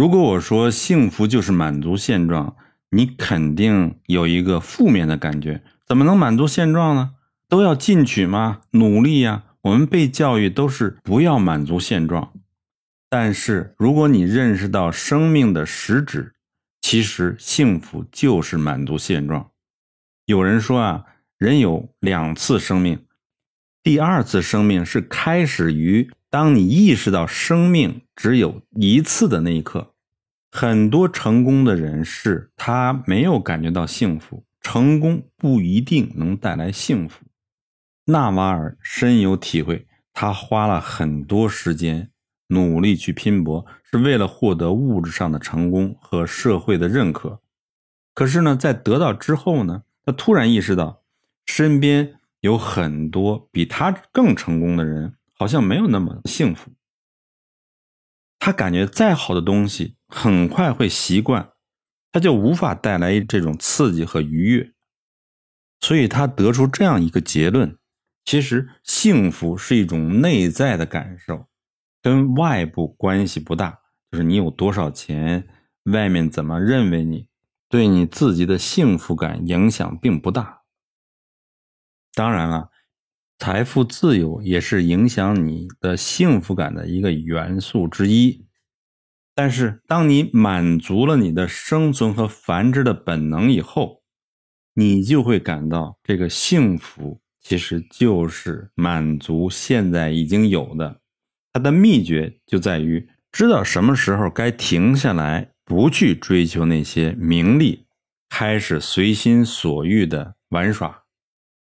如果我说幸福就是满足现状，你肯定有一个负面的感觉。怎么能满足现状呢？都要进取吗？努力呀！我们被教育都是不要满足现状。但是如果你认识到生命的实质，其实幸福就是满足现状。有人说啊，人有两次生命，第二次生命是开始于当你意识到生命只有一次的那一刻。很多成功的人士，他没有感觉到幸福。成功不一定能带来幸福。纳瓦尔深有体会，他花了很多时间努力去拼搏，是为了获得物质上的成功和社会的认可。可是呢，在得到之后呢，他突然意识到，身边有很多比他更成功的人，好像没有那么幸福。他感觉再好的东西。很快会习惯，他就无法带来这种刺激和愉悦，所以他得出这样一个结论：其实幸福是一种内在的感受，跟外部关系不大。就是你有多少钱，外面怎么认为你，对你自己的幸福感影响并不大。当然了，财富自由也是影响你的幸福感的一个元素之一。但是，当你满足了你的生存和繁殖的本能以后，你就会感到这个幸福其实就是满足现在已经有的。它的秘诀就在于知道什么时候该停下来，不去追求那些名利，开始随心所欲的玩耍。